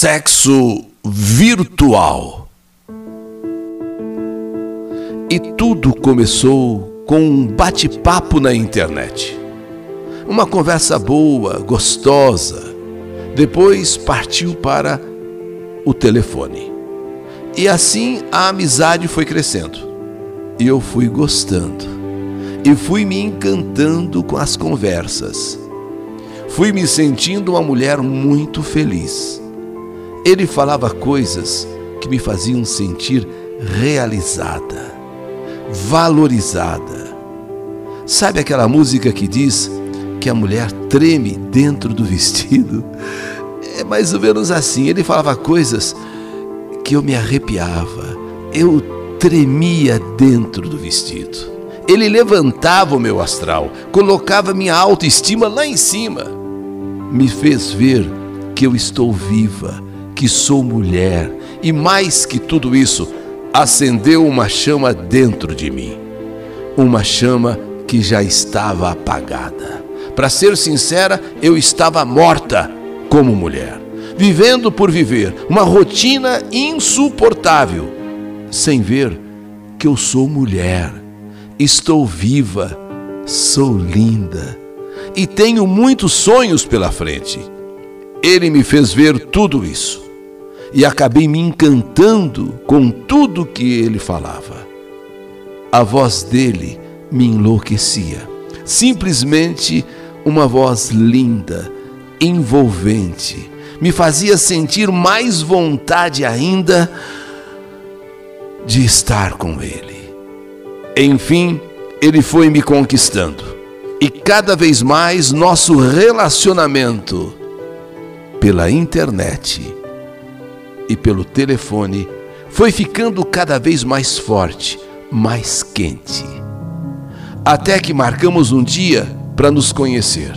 Sexo virtual. E tudo começou com um bate-papo na internet. Uma conversa boa, gostosa. Depois partiu para o telefone. E assim a amizade foi crescendo. E eu fui gostando. E fui me encantando com as conversas. Fui me sentindo uma mulher muito feliz. Ele falava coisas que me faziam sentir realizada, valorizada. Sabe aquela música que diz que a mulher treme dentro do vestido? É mais ou menos assim. Ele falava coisas que eu me arrepiava, eu tremia dentro do vestido. Ele levantava o meu astral, colocava minha autoestima lá em cima, me fez ver que eu estou viva, que sou mulher e mais que tudo isso, acendeu uma chama dentro de mim. Uma chama que já estava apagada. Para ser sincera, eu estava morta como mulher, vivendo por viver uma rotina insuportável, sem ver que eu sou mulher, estou viva, sou linda e tenho muitos sonhos pela frente. Ele me fez ver tudo isso e acabei me encantando com tudo que ele falava. A voz dele me enlouquecia. Simplesmente uma voz linda, envolvente, me fazia sentir mais vontade ainda de estar com ele. Enfim, ele foi me conquistando. E cada vez mais nosso relacionamento pela internet e pelo telefone foi ficando cada vez mais forte, mais quente. Até que marcamos um dia para nos conhecer.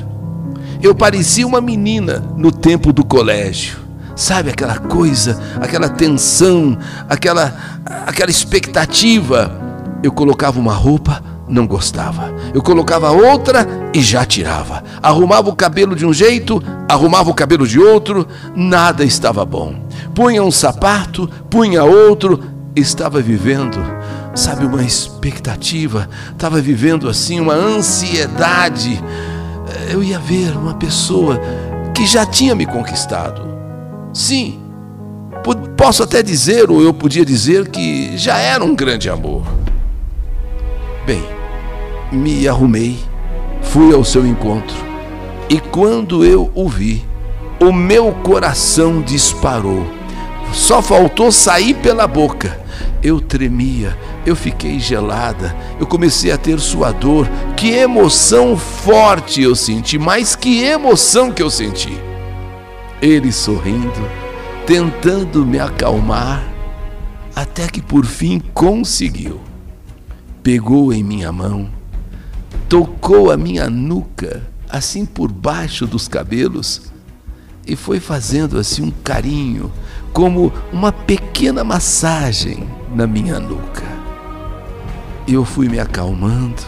Eu parecia uma menina no tempo do colégio. Sabe aquela coisa, aquela tensão, aquela aquela expectativa. Eu colocava uma roupa, não gostava. Eu colocava outra e já tirava. Arrumava o cabelo de um jeito, arrumava o cabelo de outro, nada estava bom. Punha um sapato, punha outro, estava vivendo, sabe, uma expectativa, estava vivendo assim uma ansiedade. Eu ia ver uma pessoa que já tinha me conquistado. Sim, posso até dizer, ou eu podia dizer que já era um grande amor. Bem, me arrumei, fui ao seu encontro, e quando eu o vi, o meu coração disparou. Só faltou sair pela boca. Eu tremia, eu fiquei gelada, eu comecei a ter suador. Que emoção forte eu senti, mas que emoção que eu senti. Ele sorrindo, tentando me acalmar, até que por fim conseguiu. Pegou em minha mão, tocou a minha nuca, assim por baixo dos cabelos, e foi fazendo assim um carinho, como uma pequena massagem na minha nuca. Eu fui me acalmando,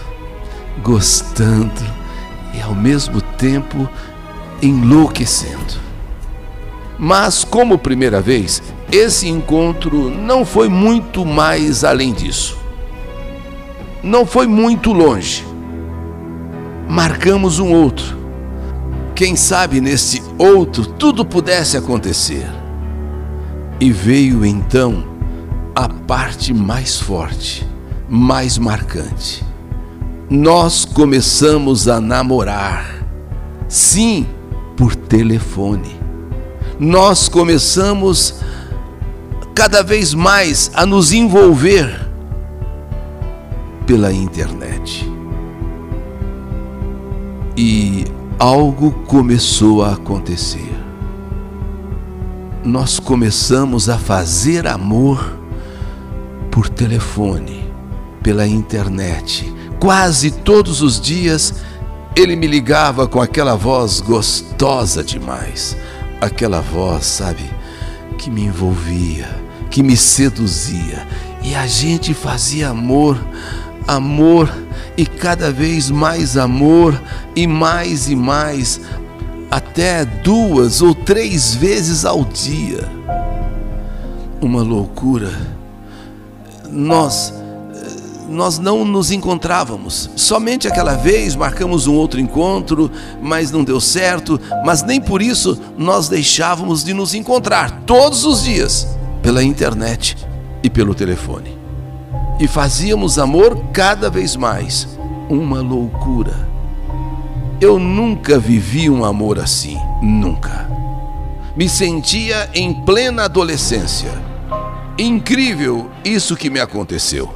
gostando e ao mesmo tempo enlouquecendo. Mas, como primeira vez, esse encontro não foi muito mais além disso. Não foi muito longe. Marcamos um outro. Quem sabe nesse outro tudo pudesse acontecer. E veio então a parte mais forte, mais marcante. Nós começamos a namorar. Sim, por telefone nós começamos cada vez mais a nos envolver pela internet. E algo começou a acontecer. Nós começamos a fazer amor por telefone, pela internet. Quase todos os dias ele me ligava com aquela voz gostosa demais aquela voz, sabe, que me envolvia, que me seduzia. E a gente fazia amor, amor e cada vez mais amor e mais e mais até duas ou três vezes ao dia. Uma loucura. Nós nós não nos encontrávamos. Somente aquela vez marcamos um outro encontro, mas não deu certo, mas nem por isso nós deixávamos de nos encontrar todos os dias pela internet e pelo telefone. E fazíamos amor cada vez mais. Uma loucura. Eu nunca vivi um amor assim, nunca. Me sentia em plena adolescência. Incrível isso que me aconteceu.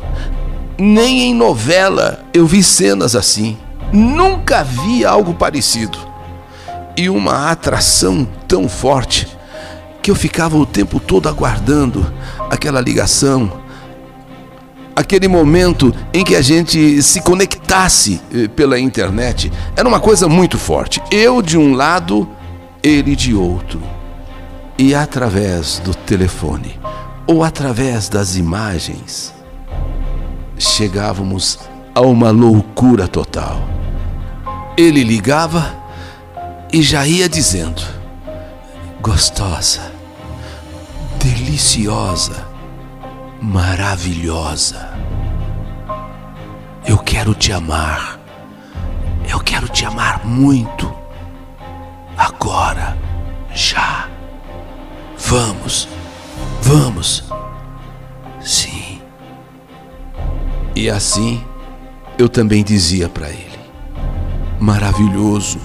Nem em novela eu vi cenas assim. Nunca vi algo parecido. E uma atração tão forte que eu ficava o tempo todo aguardando aquela ligação, aquele momento em que a gente se conectasse eh, pela internet. Era uma coisa muito forte. Eu de um lado, ele de outro. E através do telefone ou através das imagens, chegávamos a uma loucura total. Ele ligava e já ia dizendo: gostosa, deliciosa, maravilhosa. Eu quero te amar. Eu quero te amar muito. Agora, já. Vamos, vamos. Sim. E assim eu também dizia para ele: maravilhoso,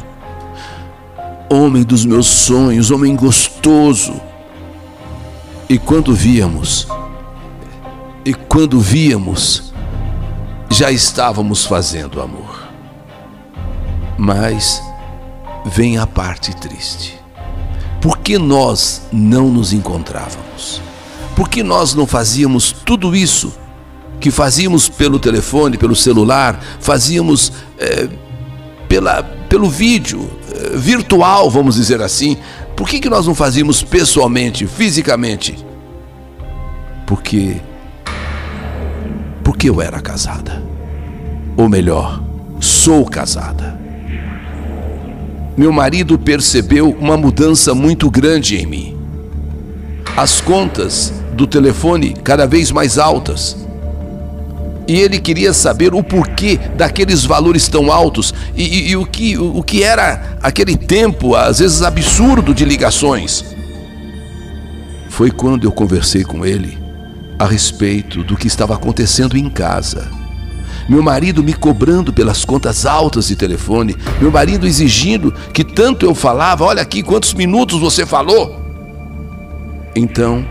homem dos meus sonhos, homem gostoso. E quando víamos, e quando víamos, já estávamos fazendo amor. Mas vem a parte triste. Por que nós não nos encontrávamos? Por que nós não fazíamos tudo isso que fazíamos pelo telefone, pelo celular, fazíamos é, pela, pelo vídeo, é, virtual, vamos dizer assim? Por que, que nós não fazíamos pessoalmente, fisicamente? Porque porque eu era casada. Ou melhor, sou casada. Meu marido percebeu uma mudança muito grande em mim. As contas do telefone cada vez mais altas. E ele queria saber o porquê daqueles valores tão altos e, e, e o, que, o, o que era aquele tempo, às vezes absurdo, de ligações. Foi quando eu conversei com ele a respeito do que estava acontecendo em casa. Meu marido me cobrando pelas contas altas de telefone, meu marido exigindo que tanto eu falava, olha aqui quantos minutos você falou. Então,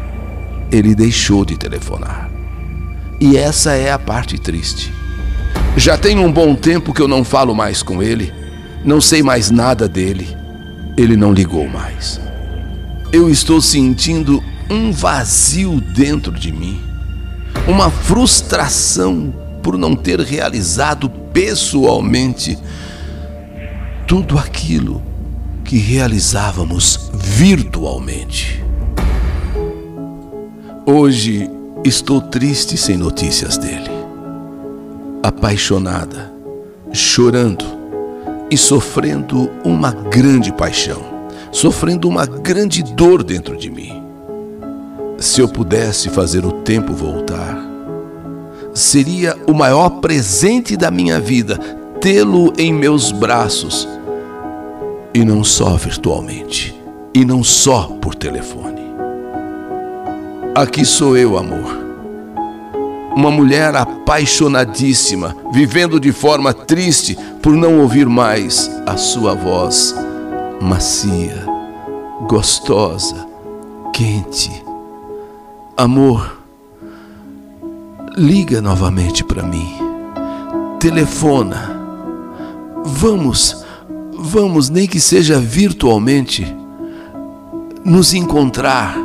ele deixou de telefonar. E essa é a parte triste. Já tem um bom tempo que eu não falo mais com ele, não sei mais nada dele. Ele não ligou mais. Eu estou sentindo um vazio dentro de mim, uma frustração por não ter realizado pessoalmente tudo aquilo que realizávamos virtualmente. Hoje estou triste sem notícias dele, apaixonada, chorando e sofrendo uma grande paixão, sofrendo uma grande dor dentro de mim. Se eu pudesse fazer o tempo voltar, seria o maior presente da minha vida tê-lo em meus braços, e não só virtualmente, e não só por telefone. Aqui sou eu, amor. Uma mulher apaixonadíssima, vivendo de forma triste por não ouvir mais a sua voz macia, gostosa, quente Amor, liga novamente para mim. Telefona. Vamos, vamos, nem que seja virtualmente, nos encontrar,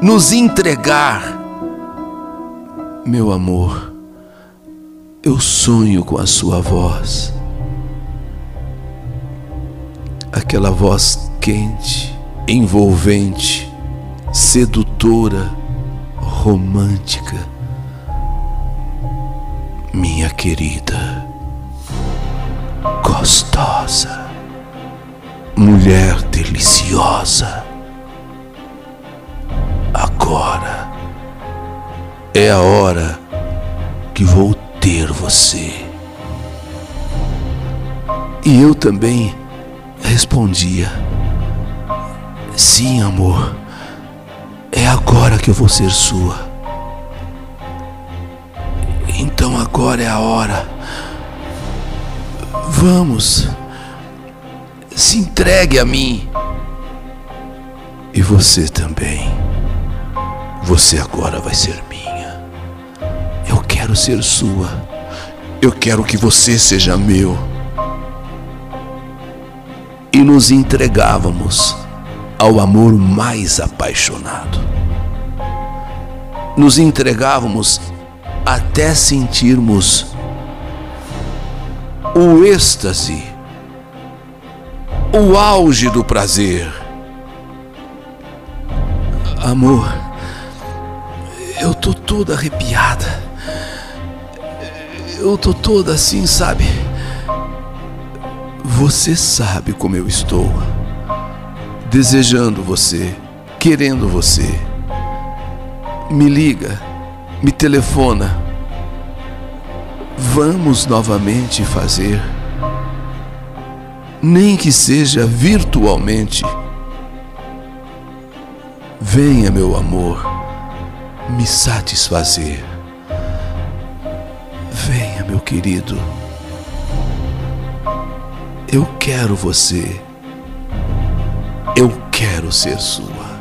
nos entregar. Meu amor, eu sonho com a sua voz. Aquela voz quente, envolvente, sedutora romântica, minha querida, gostosa, Mulher deliciosa, agora é a hora que vou ter você. E eu também respondia: Sim, amor, é agora que eu vou ser sua. Então agora é a hora. Vamos, se entregue a mim. E você também. Você agora vai ser minha. Eu quero ser sua. Eu quero que você seja meu. E nos entregávamos ao amor mais apaixonado. Nos entregávamos até sentirmos o êxtase, o auge do prazer. Amor, eu tô toda arrepiada. Eu tô toda assim, sabe? Você sabe como eu estou desejando você, querendo você. Me liga, me telefona. Vamos novamente fazer, nem que seja virtualmente. Venha, meu amor, me satisfazer. Venha, meu querido. Eu quero você. Eu quero ser sua.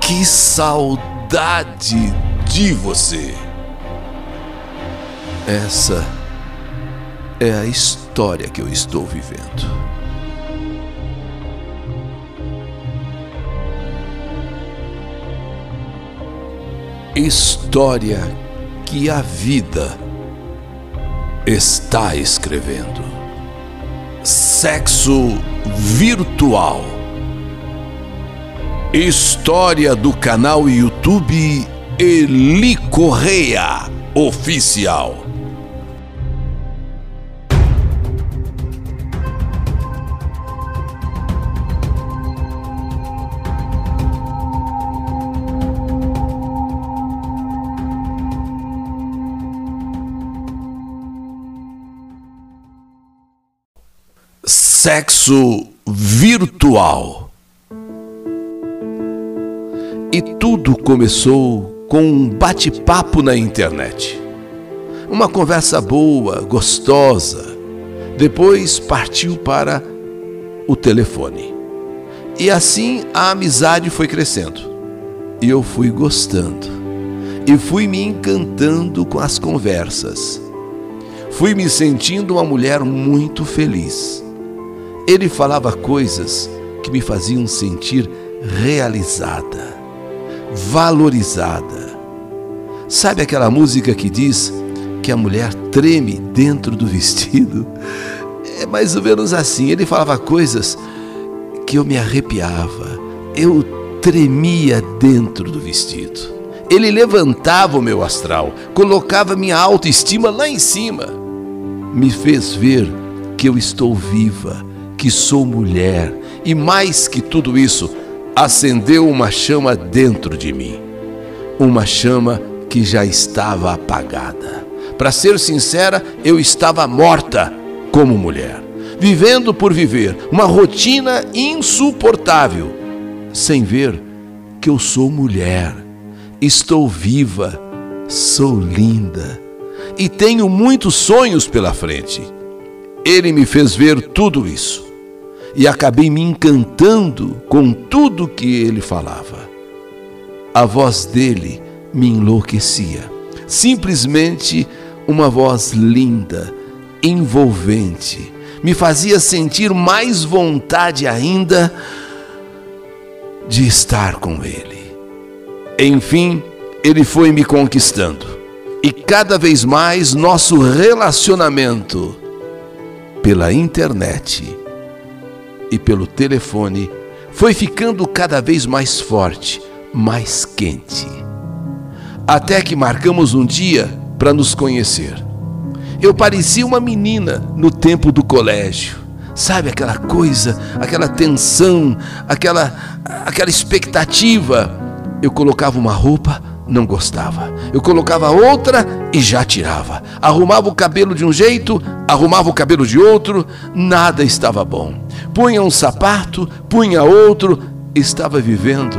Que saudade de você! Essa é a história que eu estou vivendo. História que a vida está escrevendo sexo virtual. História do canal YouTube Eli Correia Oficial. Sexo virtual. E tudo começou com um bate-papo na internet. Uma conversa boa, gostosa. Depois partiu para o telefone. E assim a amizade foi crescendo. E eu fui gostando. E fui me encantando com as conversas. Fui me sentindo uma mulher muito feliz. Ele falava coisas que me faziam sentir realizada, valorizada. Sabe aquela música que diz que a mulher treme dentro do vestido? É mais ou menos assim. Ele falava coisas que eu me arrepiava, eu tremia dentro do vestido. Ele levantava o meu astral, colocava minha autoestima lá em cima, me fez ver que eu estou viva que sou mulher e mais que tudo isso, acendeu uma chama dentro de mim. Uma chama que já estava apagada. Para ser sincera, eu estava morta como mulher, vivendo por viver uma rotina insuportável, sem ver que eu sou mulher, estou viva, sou linda e tenho muitos sonhos pela frente. Ele me fez ver tudo isso e acabei me encantando com tudo que ele falava. A voz dele me enlouquecia. Simplesmente uma voz linda, envolvente, me fazia sentir mais vontade ainda de estar com ele. Enfim, ele foi me conquistando. E cada vez mais nosso relacionamento pela internet e pelo telefone foi ficando cada vez mais forte, mais quente. Até que marcamos um dia para nos conhecer. Eu parecia uma menina no tempo do colégio. Sabe aquela coisa, aquela tensão, aquela aquela expectativa. Eu colocava uma roupa, não gostava. Eu colocava outra e já tirava. Arrumava o cabelo de um jeito, arrumava o cabelo de outro, nada estava bom. Punha um sapato, punha outro, estava vivendo,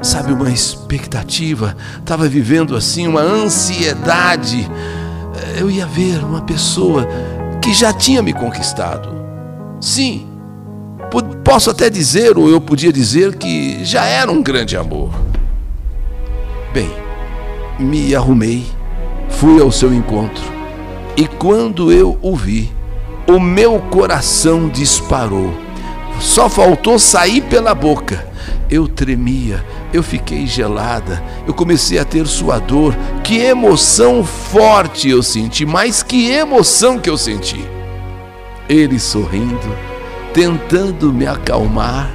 sabe, uma expectativa, estava vivendo assim uma ansiedade. Eu ia ver uma pessoa que já tinha me conquistado Sim, posso até dizer, ou eu podia dizer, que já era um grande amor. Bem, me arrumei, fui ao seu encontro, e quando eu o vi, o meu coração disparou. Só faltou sair pela boca. Eu tremia, eu fiquei gelada, eu comecei a ter suador. Que emoção forte eu senti, mas que emoção que eu senti! ele sorrindo, tentando me acalmar,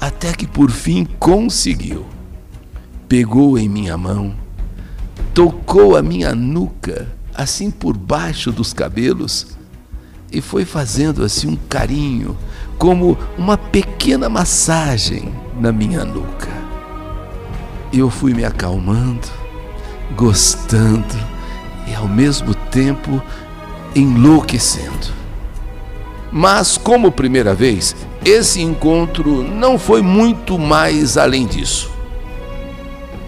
até que por fim conseguiu. Pegou em minha mão, tocou a minha nuca, assim por baixo dos cabelos, e foi fazendo assim um carinho, como uma pequena massagem na minha nuca. Eu fui me acalmando, gostando e ao mesmo tempo enlouquecendo. Mas, como primeira vez, esse encontro não foi muito mais além disso.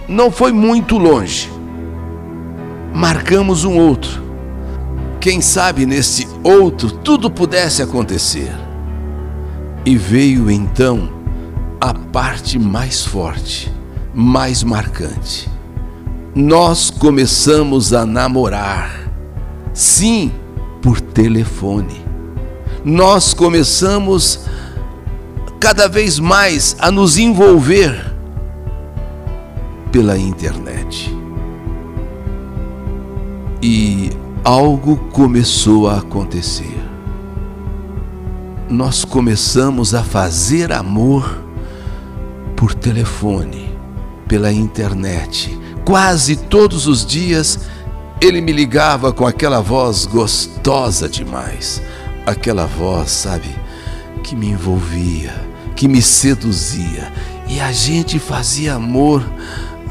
Não foi muito longe. Marcamos um outro. Quem sabe nesse outro tudo pudesse acontecer. E veio então a parte mais forte, mais marcante. Nós começamos a namorar. Sim, por telefone nós começamos cada vez mais a nos envolver pela internet. E algo começou a acontecer. Nós começamos a fazer amor por telefone, pela internet. Quase todos os dias ele me ligava com aquela voz gostosa demais aquela voz, sabe, que me envolvia, que me seduzia. E a gente fazia amor,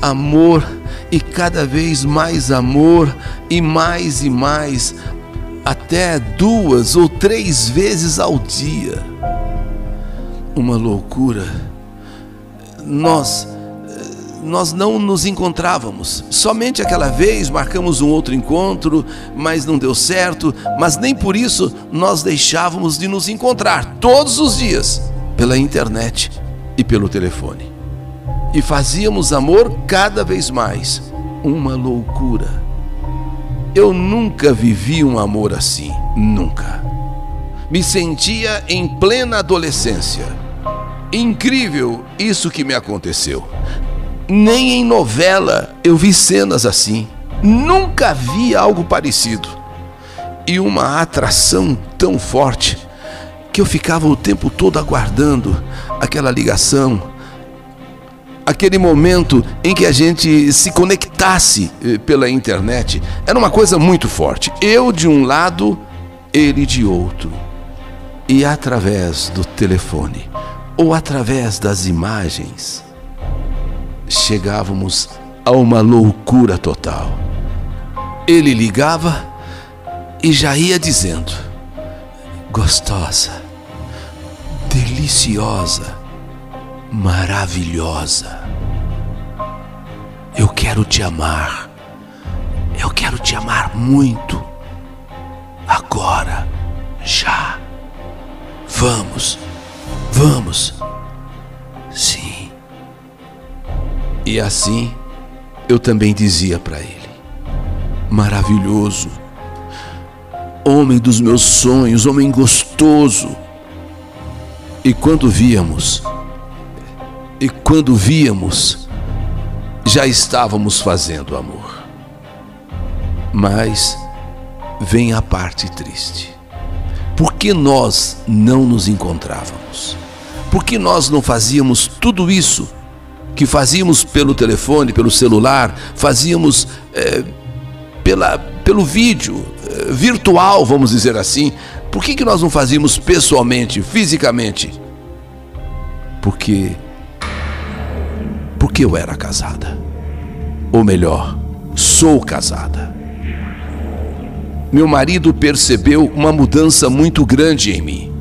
amor e cada vez mais amor e mais e mais, até duas ou três vezes ao dia. Uma loucura. Nós nós não nos encontrávamos. Somente aquela vez marcamos um outro encontro, mas não deu certo, mas nem por isso nós deixávamos de nos encontrar todos os dias pela internet e pelo telefone. E fazíamos amor cada vez mais. Uma loucura. Eu nunca vivi um amor assim, nunca. Me sentia em plena adolescência. Incrível isso que me aconteceu. Nem em novela eu vi cenas assim. Nunca vi algo parecido. E uma atração tão forte que eu ficava o tempo todo aguardando aquela ligação, aquele momento em que a gente se conectasse eh, pela internet. Era uma coisa muito forte. Eu de um lado, ele de outro. E através do telefone ou através das imagens chegávamos a uma loucura total. Ele ligava e já ia dizendo: gostosa, deliciosa, maravilhosa. Eu quero te amar. Eu quero te amar muito. Agora, já. Vamos, vamos. Sim. E assim eu também dizia para ele: maravilhoso, homem dos meus sonhos, homem gostoso. E quando víamos, e quando víamos, já estávamos fazendo amor. Mas vem a parte triste. Por que nós não nos encontrávamos? Por que nós não fazíamos tudo isso? que fazíamos pelo telefone, pelo celular, fazíamos é, pela, pelo vídeo, é, virtual, vamos dizer assim, Por que, que nós não fazíamos pessoalmente, fisicamente? Porque. Porque eu era casada. Ou melhor, sou casada. Meu marido percebeu uma mudança muito grande em mim.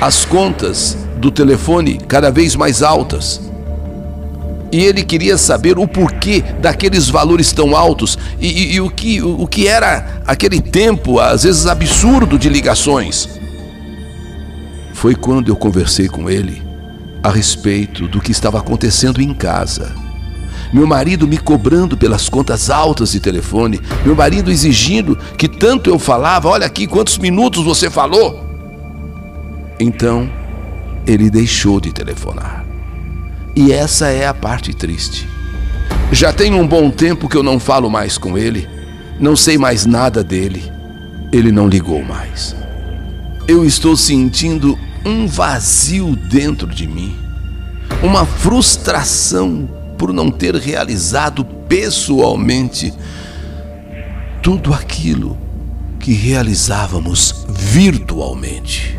As contas do telefone cada vez mais altas e ele queria saber o porquê daqueles valores tão altos e, e, e o, que, o, o que era aquele tempo, às vezes absurdo, de ligações. Foi quando eu conversei com ele a respeito do que estava acontecendo em casa. Meu marido me cobrando pelas contas altas de telefone, meu marido exigindo que tanto eu falava, olha aqui quantos minutos você falou. Então, ele deixou de telefonar. E essa é a parte triste. Já tem um bom tempo que eu não falo mais com ele, não sei mais nada dele. Ele não ligou mais. Eu estou sentindo um vazio dentro de mim, uma frustração por não ter realizado pessoalmente tudo aquilo que realizávamos virtualmente.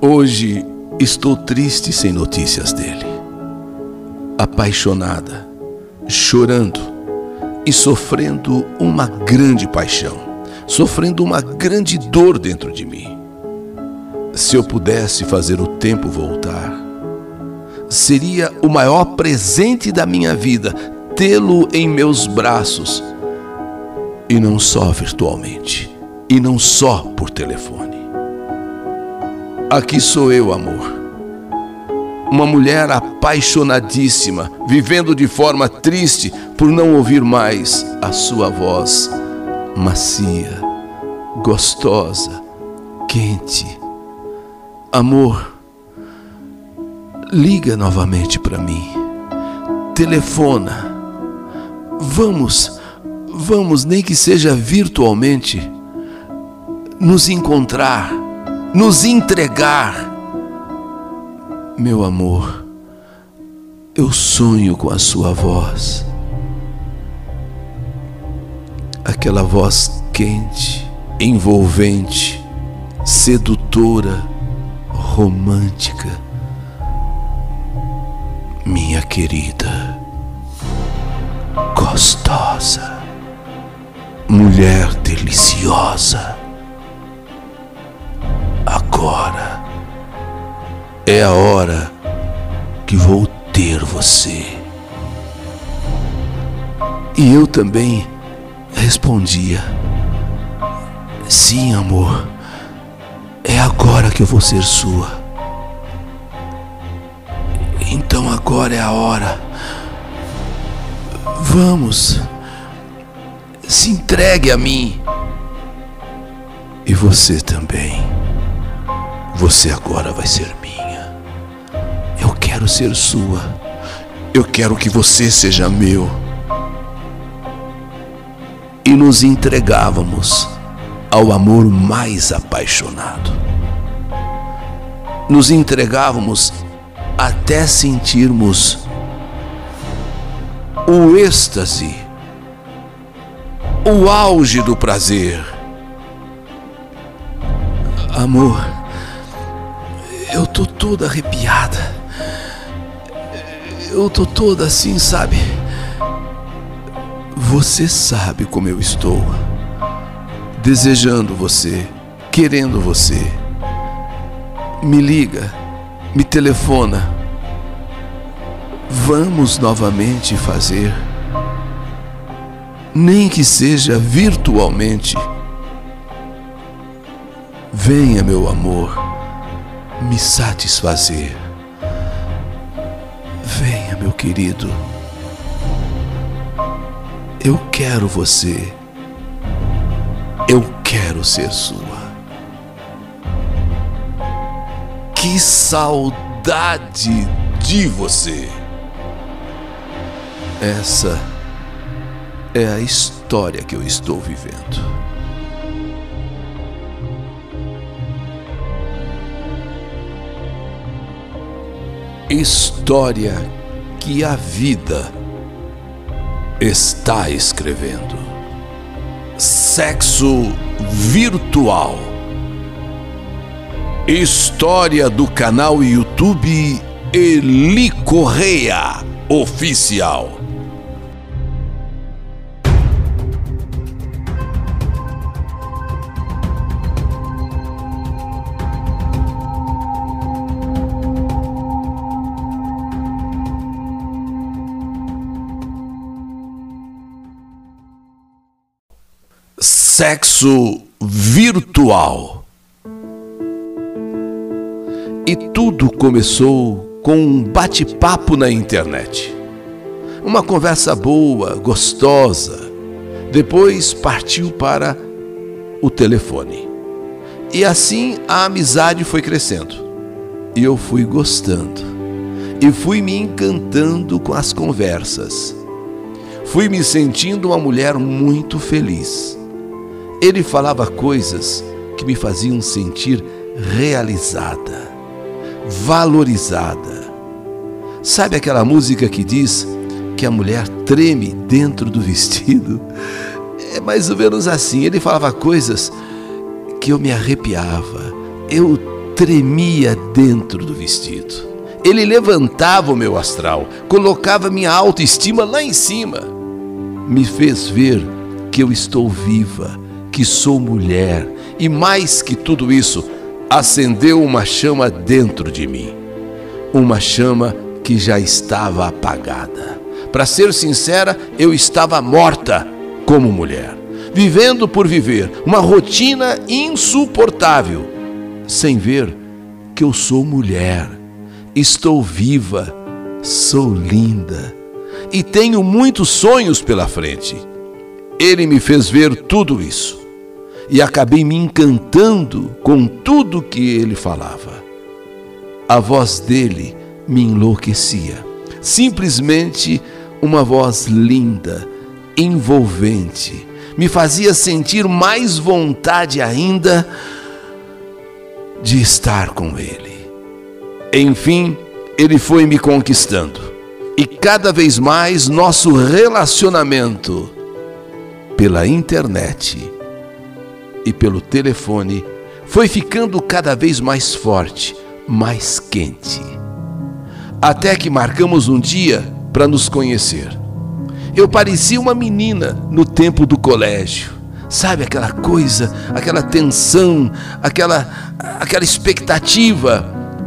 Hoje Estou triste sem notícias dele. Apaixonada, chorando e sofrendo uma grande paixão, sofrendo uma grande dor dentro de mim. Se eu pudesse fazer o tempo voltar, seria o maior presente da minha vida tê-lo em meus braços e não só virtualmente, e não só por telefone. Aqui sou eu, amor. Uma mulher apaixonadíssima, vivendo de forma triste por não ouvir mais a sua voz macia, gostosa, quente. Amor, liga novamente para mim. Telefona. Vamos, vamos, nem que seja virtualmente, nos encontrar nos entregar. Meu amor, eu sonho com a sua voz, aquela voz quente, envolvente, sedutora, romântica. Minha querida, gostosa, mulher deliciosa agora é a hora que vou ter você. E eu também respondia: Sim, amor, é agora que eu vou ser sua. Então agora é a hora. Vamos, se entregue a mim. E você também. Você agora vai ser minha. Eu quero ser sua. Eu quero que você seja meu. E nos entregávamos ao amor mais apaixonado. Nos entregávamos até sentirmos o êxtase, o auge do prazer. Amor eu tô toda arrepiada. Eu tô toda assim, sabe? Você sabe como eu estou. Desejando você, querendo você. Me liga, me telefona. Vamos novamente fazer. Nem que seja virtualmente. Venha, meu amor me satisfazer. Venha, meu querido. Eu quero você. Quero ser sua. Que saudade de você. Essa é a história que eu estou vivendo. história que a vida está escrevendo. Sexo virtual. História do canal YouTube Eli Correia Oficial. Sexo virtual. E tudo começou com um bate-papo na internet. Uma conversa boa, gostosa. Depois partiu para o telefone. E assim a amizade foi crescendo. E eu fui gostando. E fui me encantando com as conversas. Fui me sentindo uma mulher muito feliz ele falava coisas que me faziam sentir realizada, valorizada. Sabe aquela música que diz que a mulher treme dentro do vestido? É mais ou menos assim. Ele falava coisas que eu me arrepiava, eu tremia dentro do vestido. Ele levantava o meu astral, colocava minha autoestima lá em cima, me fez ver que eu estou viva que sou mulher e mais que tudo isso, acendeu uma chama dentro de mim. Uma chama que já estava apagada. Para ser sincera, eu estava morta como mulher, vivendo por viver uma rotina insuportável, sem ver que eu sou mulher, estou viva, sou linda e tenho muitos sonhos pela frente. Ele me fez ver tudo isso e acabei me encantando com tudo que ele falava. A voz dele me enlouquecia. Simplesmente uma voz linda, envolvente, me fazia sentir mais vontade ainda de estar com ele. Enfim, ele foi me conquistando. E cada vez mais nosso relacionamento pela internet e pelo telefone foi ficando cada vez mais forte, mais quente. Até que marcamos um dia para nos conhecer. Eu parecia uma menina no tempo do colégio. Sabe aquela coisa, aquela tensão, aquela aquela expectativa.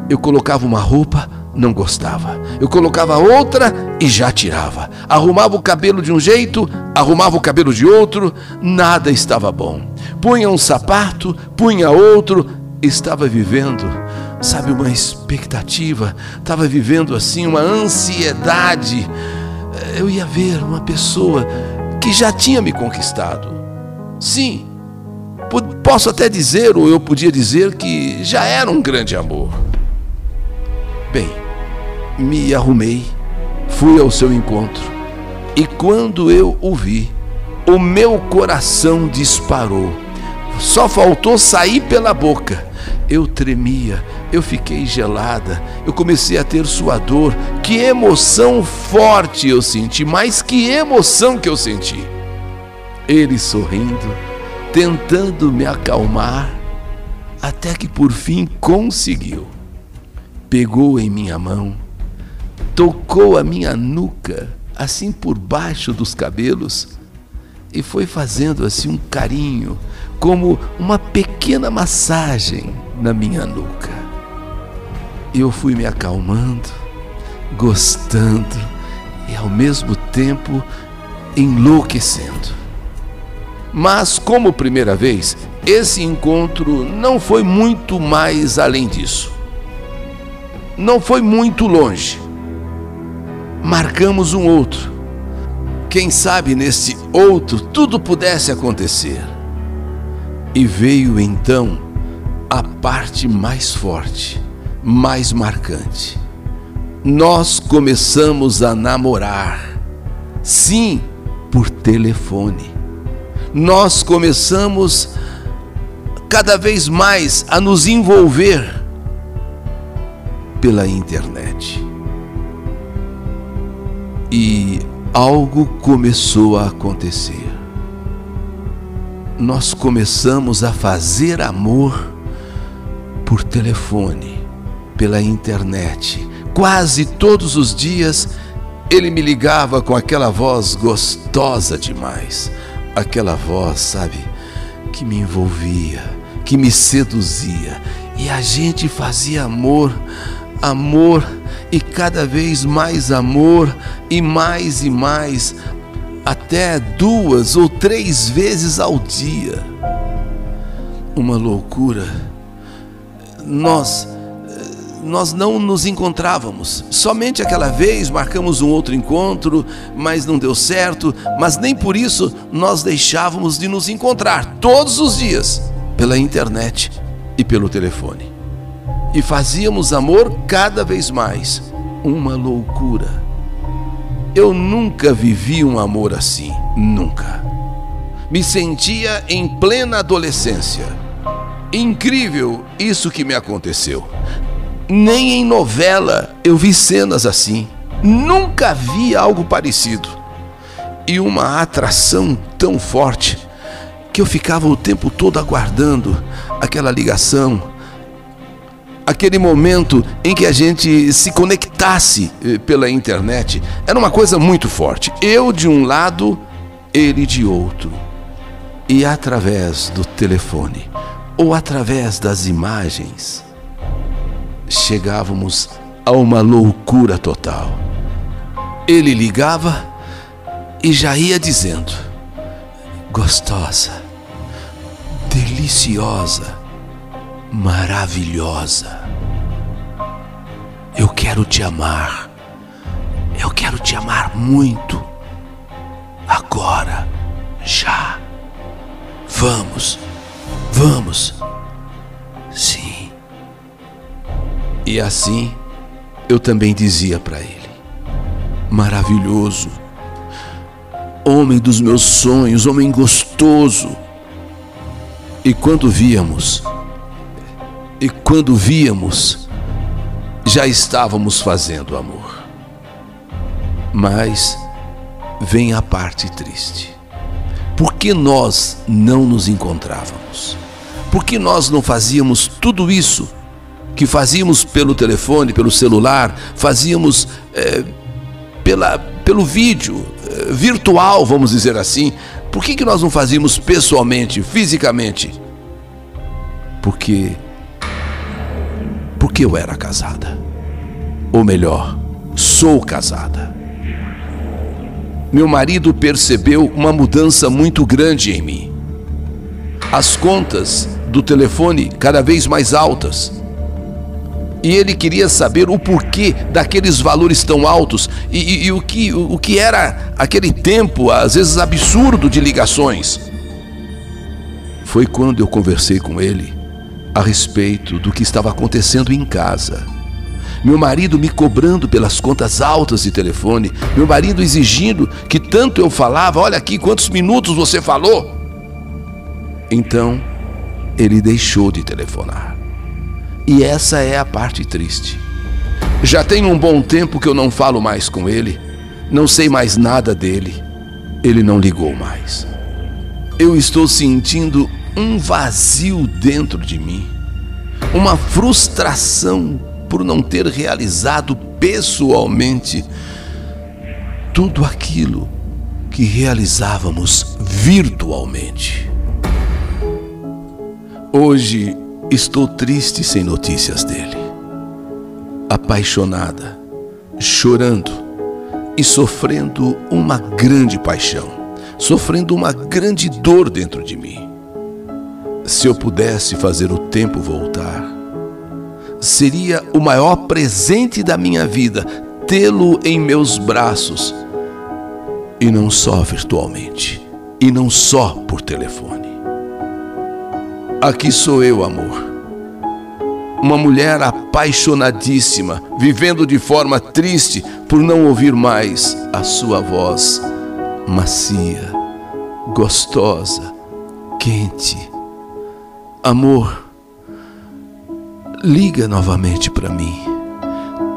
Eu colocava uma roupa, não gostava. Eu colocava outra e já tirava. Arrumava o cabelo de um jeito, arrumava o cabelo de outro, nada estava bom. Punha um sapato, punha outro, estava vivendo, sabe, uma expectativa, estava vivendo assim uma ansiedade. Eu ia ver uma pessoa que já tinha me conquistado. Sim, posso até dizer, ou eu podia dizer, que já era um grande amor. Bem, me arrumei, fui ao seu encontro, e quando eu o vi, o meu coração disparou. Só faltou sair pela boca. Eu tremia, eu fiquei gelada, eu comecei a ter suador. Que emoção forte eu senti, mas que emoção que eu senti. Ele sorrindo, tentando me acalmar, até que por fim conseguiu. Pegou em minha mão, tocou a minha nuca, assim por baixo dos cabelos, e foi fazendo assim um carinho, como uma pequena massagem na minha nuca. Eu fui me acalmando, gostando e ao mesmo tempo enlouquecendo. Mas, como primeira vez, esse encontro não foi muito mais além disso. Não foi muito longe. Marcamos um outro quem sabe nesse outro tudo pudesse acontecer. E veio então a parte mais forte, mais marcante. Nós começamos a namorar, sim, por telefone. Nós começamos cada vez mais a nos envolver pela internet. E algo começou a acontecer. nós começamos a fazer amor por telefone, pela internet. Quase todos os dias ele me ligava com aquela voz gostosa demais. Aquela voz, sabe, que me envolvia, que me seduzia. E a gente fazia amor, amor e cada vez mais amor e mais e mais, até duas ou três vezes ao dia. Uma loucura. Nós nós não nos encontrávamos. Somente aquela vez marcamos um outro encontro, mas não deu certo, mas nem por isso nós deixávamos de nos encontrar todos os dias pela internet e pelo telefone. E fazíamos amor cada vez mais. Uma loucura. Eu nunca vivi um amor assim, nunca. Me sentia em plena adolescência. Incrível isso que me aconteceu. Nem em novela eu vi cenas assim. Nunca vi algo parecido. E uma atração tão forte que eu ficava o tempo todo aguardando aquela ligação, aquele momento em que a gente se conectasse eh, pela internet. Era uma coisa muito forte. Eu de um lado, ele de outro. E através do telefone ou através das imagens, chegávamos a uma loucura total. Ele ligava e já ia dizendo: gostosa, deliciosa, maravilhosa. Eu quero te amar. Eu quero te amar muito. Agora, já. Vamos, vamos. Sim. E assim eu também dizia para ele: maravilhoso, homem dos meus sonhos, homem gostoso. E quando víamos, e quando víamos, já estávamos fazendo amor. Mas vem a parte triste. Por que nós não nos encontrávamos? Por que nós não fazíamos tudo isso? que fazíamos pelo telefone, pelo celular, fazíamos é, pela, pelo vídeo, é, virtual, vamos dizer assim. Por que, que nós não fazíamos pessoalmente, fisicamente? Porque. Porque eu era casada. Ou melhor, sou casada. Meu marido percebeu uma mudança muito grande em mim. As contas do telefone cada vez mais altas e ele queria saber o porquê daqueles valores tão altos e, e, e o, que, o, o que era aquele tempo, às vezes absurdo, de ligações. Foi quando eu conversei com ele a respeito do que estava acontecendo em casa. Meu marido me cobrando pelas contas altas de telefone, meu marido exigindo que tanto eu falava, olha aqui quantos minutos você falou. Então, ele deixou de telefonar. E essa é a parte triste. Já tem um bom tempo que eu não falo mais com ele, não sei mais nada dele. Ele não ligou mais. Eu estou sentindo um vazio dentro de mim, uma frustração por não ter realizado pessoalmente tudo aquilo que realizávamos virtualmente. Hoje Estou triste sem notícias dele. Apaixonada, chorando e sofrendo uma grande paixão, sofrendo uma grande dor dentro de mim. Se eu pudesse fazer o tempo voltar, seria o maior presente da minha vida tê-lo em meus braços, e não só virtualmente, e não só por telefone. Aqui sou eu, amor. Uma mulher apaixonadíssima, vivendo de forma triste por não ouvir mais a sua voz macia, gostosa, quente. Amor, liga novamente para mim.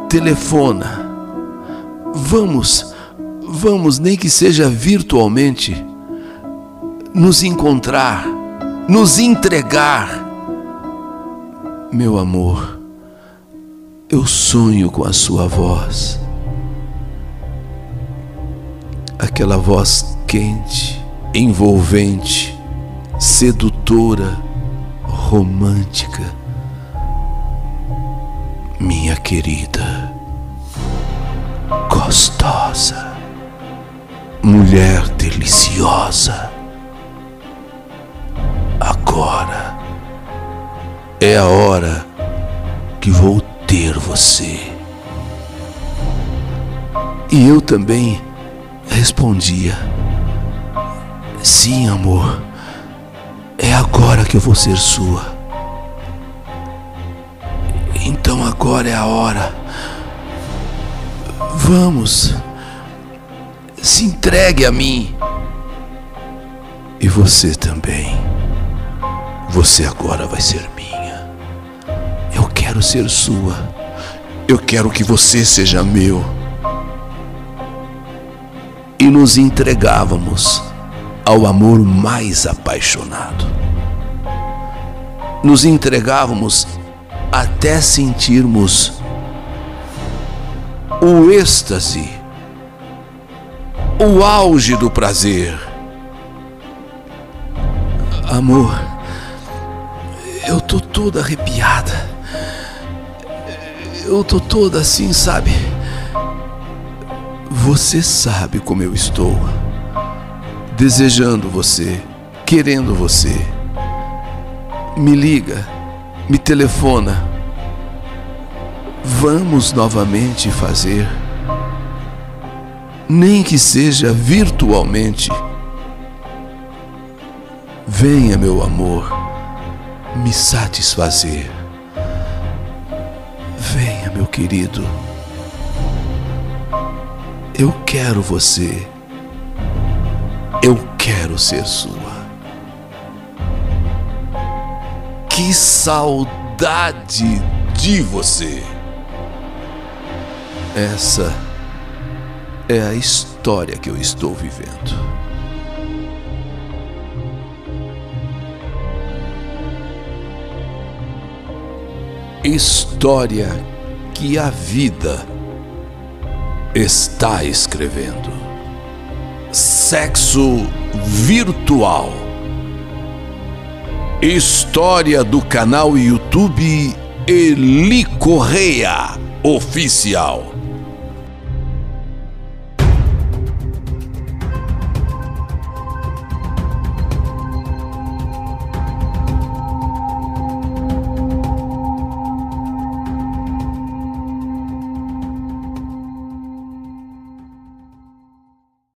Telefona. Vamos, vamos, nem que seja virtualmente nos encontrar, nos entregar. Meu amor, eu sonho com a sua voz. Aquela voz quente, envolvente, sedutora, romântica. Minha querida, gostosa, mulher deliciosa. Agora é a hora que vou ter você. E eu também respondia: Sim, amor, é agora que eu vou ser sua. Então agora é a hora. Vamos, se entregue a mim. E você também. Você agora vai ser minha. Eu quero ser sua. Eu quero que você seja meu e nos entregávamos ao amor mais apaixonado. Nos entregávamos até sentirmos o êxtase, o auge do prazer. Amor, eu tô toda arrepiada. Eu tô toda assim, sabe? Você sabe como eu estou. Desejando você, querendo você. Me liga, me telefona. Vamos novamente fazer, nem que seja virtualmente. Venha, meu amor, me satisfazer. Venha, meu querido. Eu quero você. Eu quero ser sua. Que saudade de você. Essa é a história que eu estou vivendo. História que a vida está escrevendo. Sexo virtual. História do canal YouTube Eli Correia Oficial.